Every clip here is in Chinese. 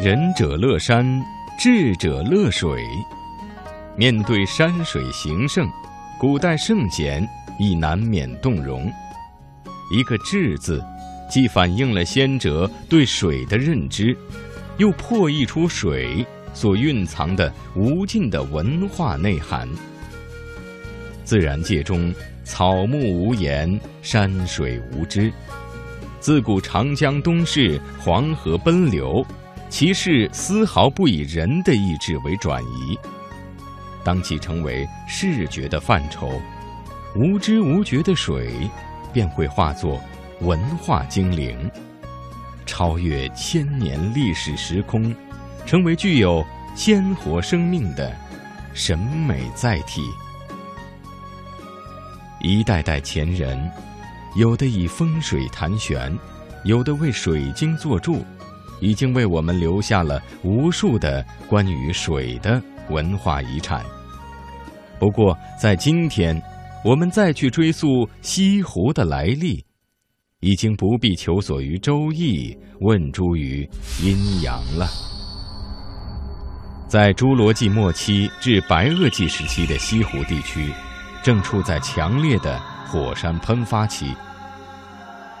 仁者乐山，智者乐水。面对山水形胜，古代圣贤亦难免动容。一个“智”字，既反映了先哲对水的认知，又破译出水所蕴藏的无尽的文化内涵。自然界中，草木无言，山水无知。自古长江东逝，黄河奔流，其势丝毫不以人的意志为转移。当其成为视觉的范畴，无知无觉的水，便会化作文化精灵，超越千年历史时空，成为具有鲜活生命的审美载体。一代代前人，有的以风水谈玄，有的为水晶做注，已经为我们留下了无数的关于水的文化遗产。不过，在今天，我们再去追溯西湖的来历，已经不必求索于《周易》，问诸于阴阳了。在侏罗纪末期至白垩纪时期的西湖地区，正处在强烈的火山喷发期，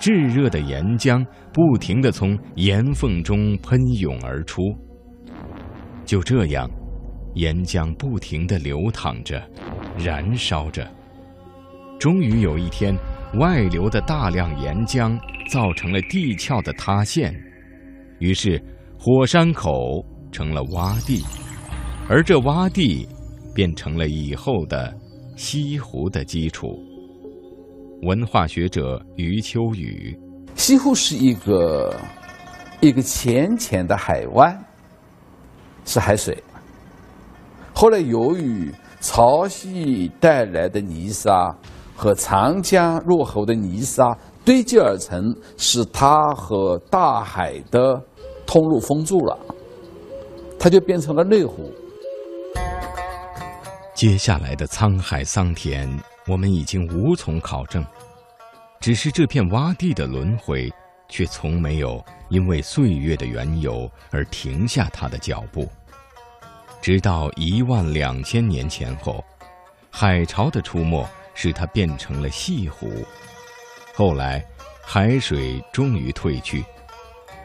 炙热的岩浆不停地从岩缝中喷涌而出。就这样。岩浆不停地流淌着，燃烧着。终于有一天，外流的大量岩浆造成了地壳的塌陷，于是火山口成了洼地，而这洼地变成了以后的西湖的基础。文化学者余秋雨：西湖是一个一个浅浅的海湾，是海水。后来，由于潮汐带来的泥沙和长江入河的泥沙堆积而成，使它和大海的通路封住了，它就变成了内湖。接下来的沧海桑田，我们已经无从考证，只是这片洼地的轮回，却从没有因为岁月的缘由而停下它的脚步。直到一万两千年前后，海潮的出没使它变成了西湖。后来，海水终于退去，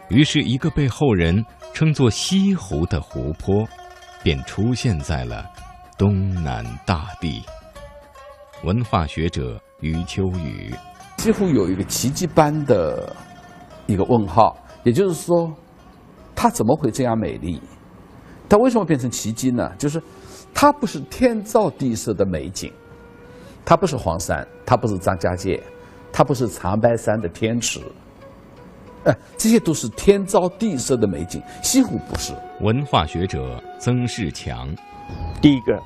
于是，一个被后人称作西湖的湖泊，便出现在了东南大地。文化学者余秋雨：几乎有一个奇迹般的一个问号，也就是说，它怎么会这样美丽？它为什么变成奇迹呢？就是它不是天造地设的美景，它不是黄山，它不是张家界，它不是长白山的天池，哎，这些都是天造地设的美景。西湖不是。文化学者曾仕强，第一个，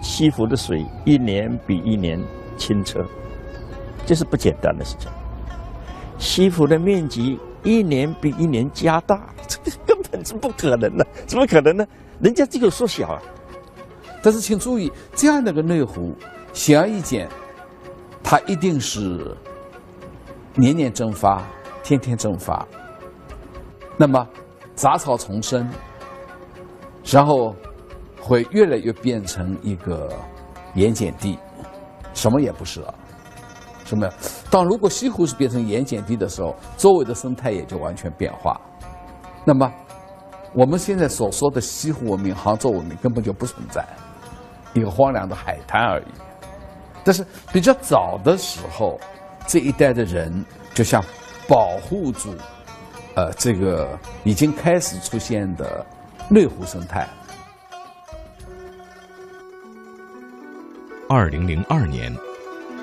西湖的水一年比一年清澈，这是不简单的事情。西湖的面积一年比一年加大，这根本是不可能的，怎么可能呢？人家这个缩小啊，但是请注意，这样的个内湖，显而易见，它一定是年年蒸发，天天蒸发。那么杂草丛生，然后会越来越变成一个盐碱地，什么也不是了。什么？当如果西湖是变成盐碱地的时候，周围的生态也就完全变化。那么。我们现在所说的西湖文明、杭州文明根本就不存在，一个荒凉的海滩而已。但是比较早的时候，这一代的人就像保护住，呃，这个已经开始出现的内湖生态。二零零二年，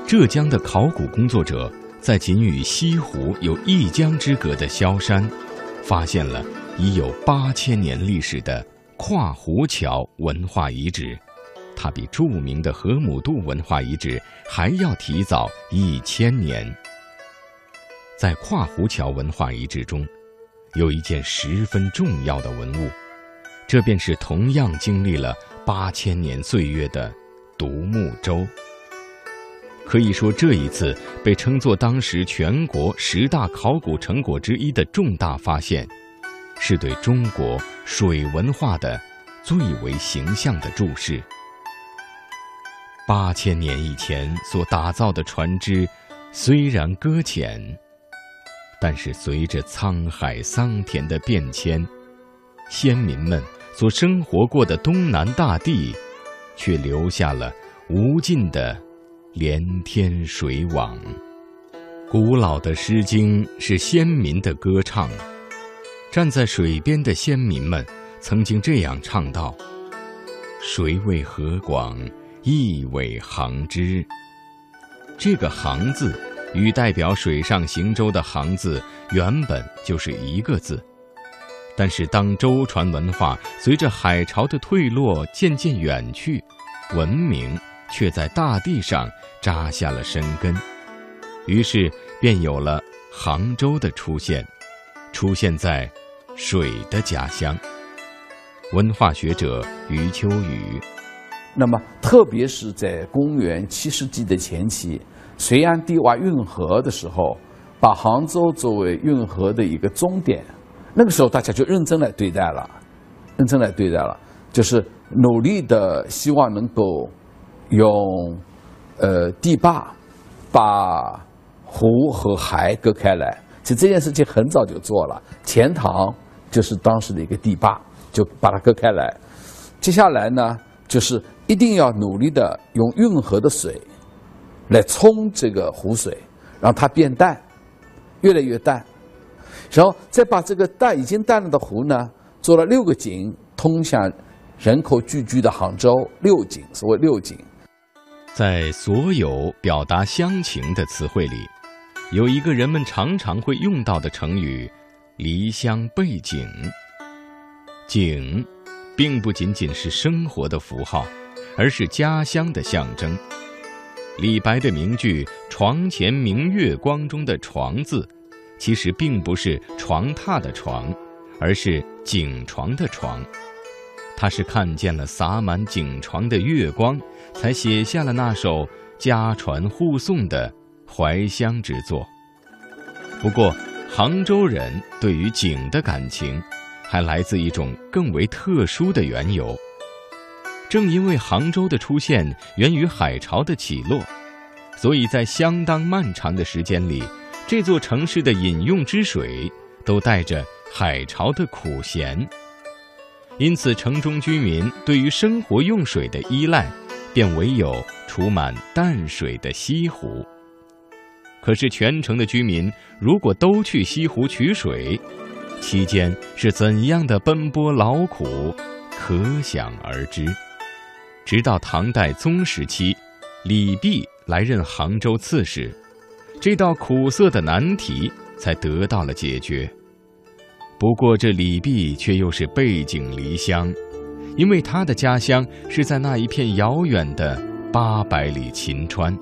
浙江的考古工作者在仅与西湖有一江之隔的萧山，发现了。已有八千年历史的跨湖桥文化遗址，它比著名的河姆渡文化遗址还要提早一千年。在跨湖桥文化遗址中，有一件十分重要的文物，这便是同样经历了八千年岁月的独木舟。可以说，这一次被称作当时全国十大考古成果之一的重大发现。是对中国水文化的最为形象的注释。八千年以前所打造的船只，虽然搁浅，但是随着沧海桑田的变迁，先民们所生活过的东南大地，却留下了无尽的连天水网。古老的《诗经》是先民的歌唱，站在水边的先民们曾经这样唱道：“水为何广。”意为航之，这个“航”字与代表水上行舟的“航”字原本就是一个字，但是当舟船文化随着海潮的退落渐渐远去，文明却在大地上扎下了深根，于是便有了杭州的出现，出现在水的家乡。文化学者余秋雨。那么，特别是在公元七世纪的前期，隋炀帝挖运河的时候，把杭州作为运河的一个终点。那个时候，大家就认真来对待了，认真来对待了，就是努力的希望能够用呃堤坝把湖和海隔开来。其实这件事情很早就做了，钱塘就是当时的一个堤坝，就把它隔开来。接下来呢，就是。一定要努力的用运河的水来冲这个湖水，让它变淡，越来越淡，然后再把这个淡已经淡了的湖呢，做了六个井，通向人口聚居的杭州。六井，所谓六井，在所有表达乡情的词汇里，有一个人们常常会用到的成语“离乡背井”。井，并不仅仅是生活的符号。而是家乡的象征。李白的名句“床前明月光”中的“床”字，其实并不是床榻的床，而是井床的床。他是看见了洒满井床的月光，才写下了那首家传户送的怀乡之作。不过，杭州人对于井的感情，还来自一种更为特殊的缘由。正因为杭州的出现源于海潮的起落，所以在相当漫长的时间里，这座城市的饮用之水都带着海潮的苦咸。因此，城中居民对于生活用水的依赖，便唯有储满淡水的西湖。可是，全城的居民如果都去西湖取水，期间是怎样的奔波劳苦，可想而知。直到唐代宗时期，李泌来任杭州刺史，这道苦涩的难题才得到了解决。不过，这李泌却又是背井离乡，因为他的家乡是在那一片遥远的八百里秦川。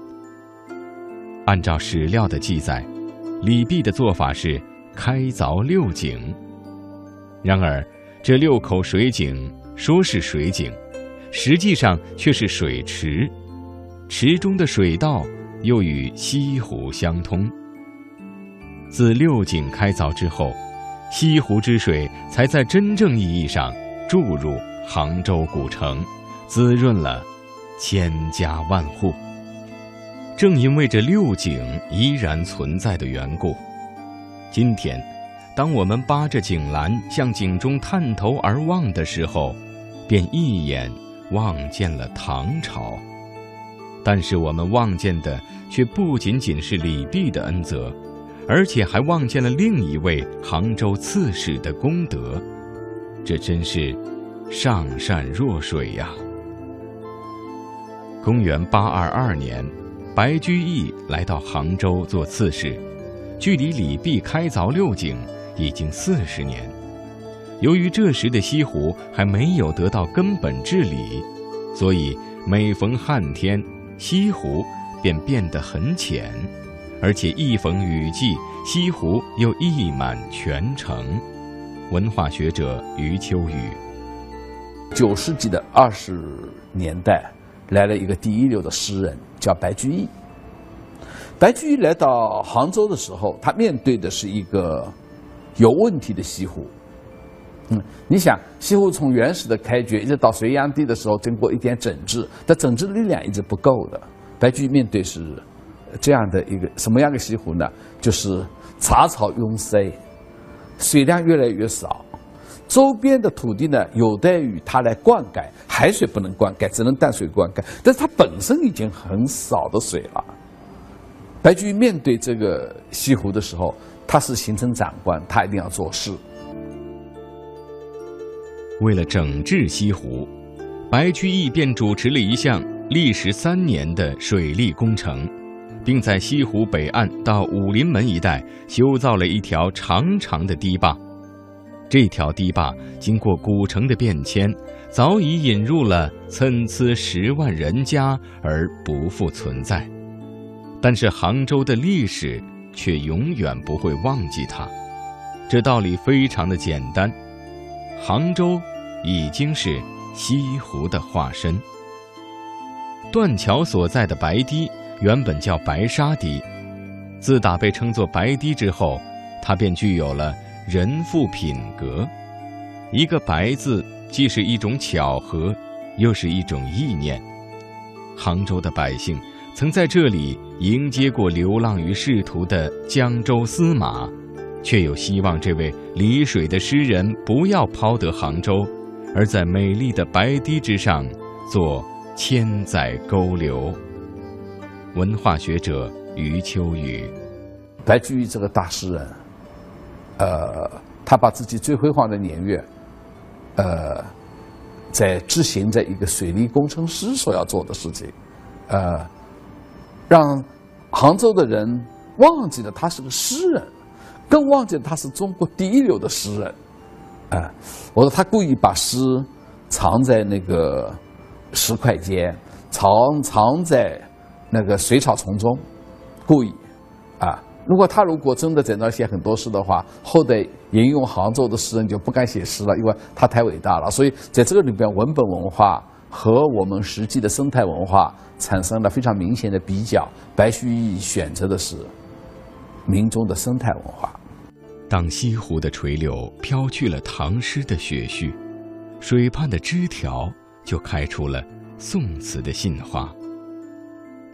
按照史料的记载，李泌的做法是开凿六井。然而，这六口水井说是水井。实际上却是水池，池中的水道又与西湖相通。自六井开凿之后，西湖之水才在真正意义上注入杭州古城，滋润了千家万户。正因为这六井依然存在的缘故，今天，当我们扒着井栏向井中探头而望的时候，便一眼。望见了唐朝，但是我们望见的却不仅仅是李泌的恩泽，而且还望见了另一位杭州刺史的功德，这真是上善若水呀！公元八二二年，白居易来到杭州做刺史，距离李泌开凿六井已经四十年。由于这时的西湖还没有得到根本治理，所以每逢旱天，西湖便变得很浅，而且一逢雨季，西湖又溢满全城。文化学者余秋雨，九世纪的二十年代，来了一个第一流的诗人，叫白居易。白居易来到杭州的时候，他面对的是一个有问题的西湖。嗯，你想西湖从原始的开掘一直到隋炀帝的时候，经过一点整治，但整治的力量一直不够的。白居易面对是这样的一个什么样的西湖呢？就是杂草拥塞，水量越来越少，周边的土地呢有待于它来灌溉，海水不能灌溉，只能淡水灌溉，但是它本身已经很少的水了。白居易面对这个西湖的时候，他是行政长官，他一定要做事。为了整治西湖，白居易便主持了一项历时三年的水利工程，并在西湖北岸到武林门一带修造了一条长长的堤坝。这条堤坝经过古城的变迁，早已引入了参差十万人家而不复存在。但是杭州的历史却永远不会忘记它。这道理非常的简单，杭州。已经是西湖的化身。断桥所在的白堤原本叫白沙堤，自打被称作白堤之后，它便具有了人富品格。一个“白”字，既是一种巧合，又是一种意念。杭州的百姓曾在这里迎接过流浪于仕途的江州司马，却又希望这位离水的诗人不要抛得杭州。而在美丽的白堤之上，做千载沟流。文化学者余秋雨，白居易这个大诗人，呃，他把自己最辉煌的年月，呃，在执行着一个水利工程师所要做的事情，呃，让杭州的人忘记了他是个诗人，更忘记了他是中国第一流的诗人。啊，我说他故意把诗藏在那个石块间，藏藏在那个水草丛中，故意啊。如果他如果真的在那写很多诗的话，后代引用杭州的诗人就不敢写诗了，因为他太伟大了。所以在这个里边，文本文化和我们实际的生态文化产生了非常明显的比较。白居易选择的是民众的生态文化。当西湖的垂柳飘去了唐诗的雪絮，水畔的枝条就开出了宋词的杏花。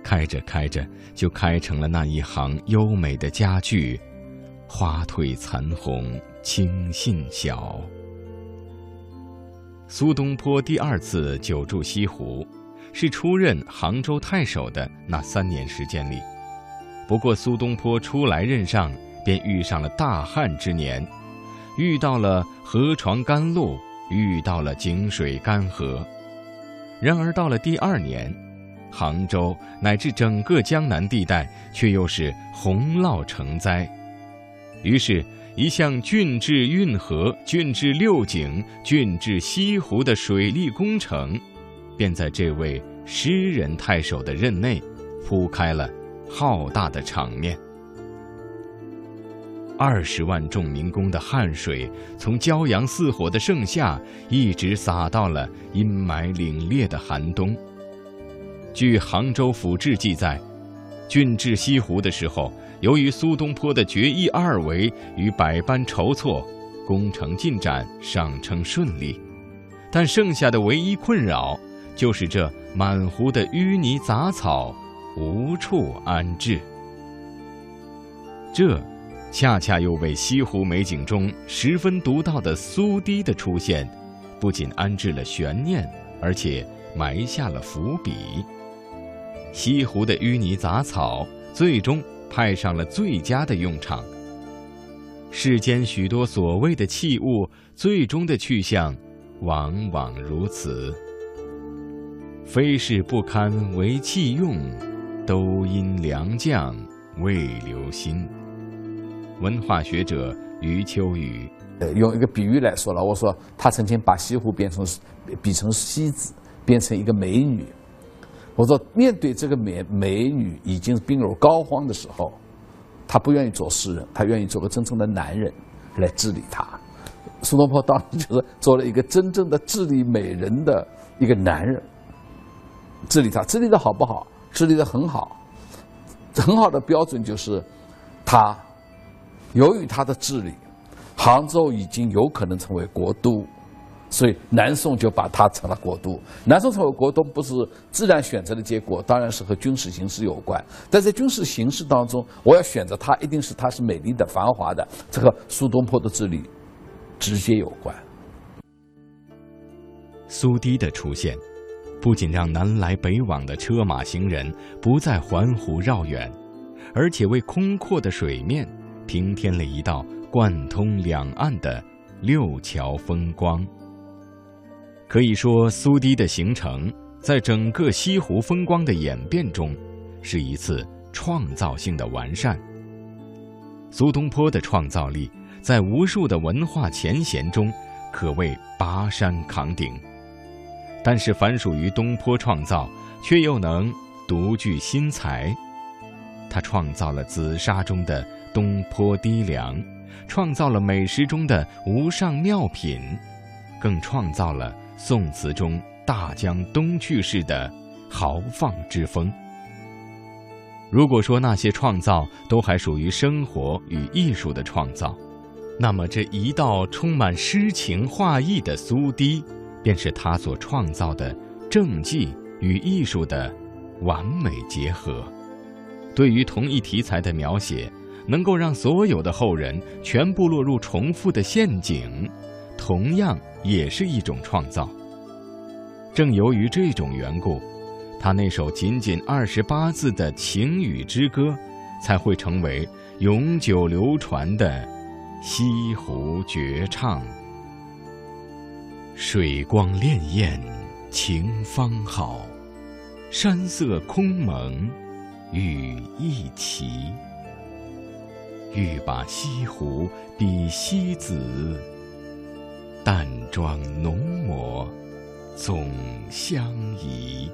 开着开着，就开成了那一行优美的佳句：“花褪残红青杏小。”苏东坡第二次久住西湖，是出任杭州太守的那三年时间里。不过，苏东坡初来任上。便遇上了大旱之年，遇到了河床干露，遇到了井水干涸。然而到了第二年，杭州乃至整个江南地带却又是洪涝成灾。于是，一项郡治运河、郡治六井、郡治西湖的水利工程，便在这位诗人太守的任内铺开了浩大的场面。二十万众民工的汗水，从骄阳似火的盛夏，一直洒到了阴霾凛冽的寒冬。据《杭州府志》记载，郡治西湖的时候，由于苏东坡的决意二为与百般筹措，工程进展尚称顺利。但剩下的唯一困扰，就是这满湖的淤泥杂草无处安置。这。恰恰又为西湖美景中十分独到的苏堤的出现，不仅安置了悬念，而且埋下了伏笔。西湖的淤泥杂草最终派上了最佳的用场。世间许多所谓的器物，最终的去向，往往如此。非是不堪为器用，都因良将未留心。文化学者余秋雨，呃，用一个比喻来说了，我说他曾经把西湖变成比成西子，变成一个美女。我说面对这个美美女已经病入膏肓的时候，他不愿意做诗人，他愿意做个真正的男人来治理她。苏东坡当时就是做了一个真正的治理美人的一个男人，治理她，治理的好不好？治理的很好，很好的标准就是他。由于他的治理，杭州已经有可能成为国都，所以南宋就把它成了国都。南宋成为国都不是自然选择的结果，当然是和军事形势有关。但在军事形势当中，我要选择它，一定是它是美丽的、繁华的，这和苏东坡的治理直接有关。苏堤的出现，不仅让南来北往的车马行人不再环湖绕远，而且为空阔的水面平添了一道贯通两岸的六桥风光。可以说，苏堤的形成，在整个西湖风光的演变中，是一次创造性的完善。苏东坡的创造力，在无数的文化前贤中，可谓拔山扛鼎。但是，凡属于东坡创造，却又能独具新才。他创造了紫砂中的东坡低粱，创造了美食中的无上妙品，更创造了宋词中大江东去式的豪放之风。如果说那些创造都还属于生活与艺术的创造，那么这一道充满诗情画意的苏堤。便是他所创造的政绩与艺术的完美结合。对于同一题材的描写，能够让所有的后人全部落入重复的陷阱，同样也是一种创造。正由于这种缘故，他那首仅仅二十八字的情雨之歌，才会成为永久流传的西湖绝唱。水光潋滟晴方好，山色空蒙雨亦奇。欲把西湖比西子，淡妆浓抹总相宜。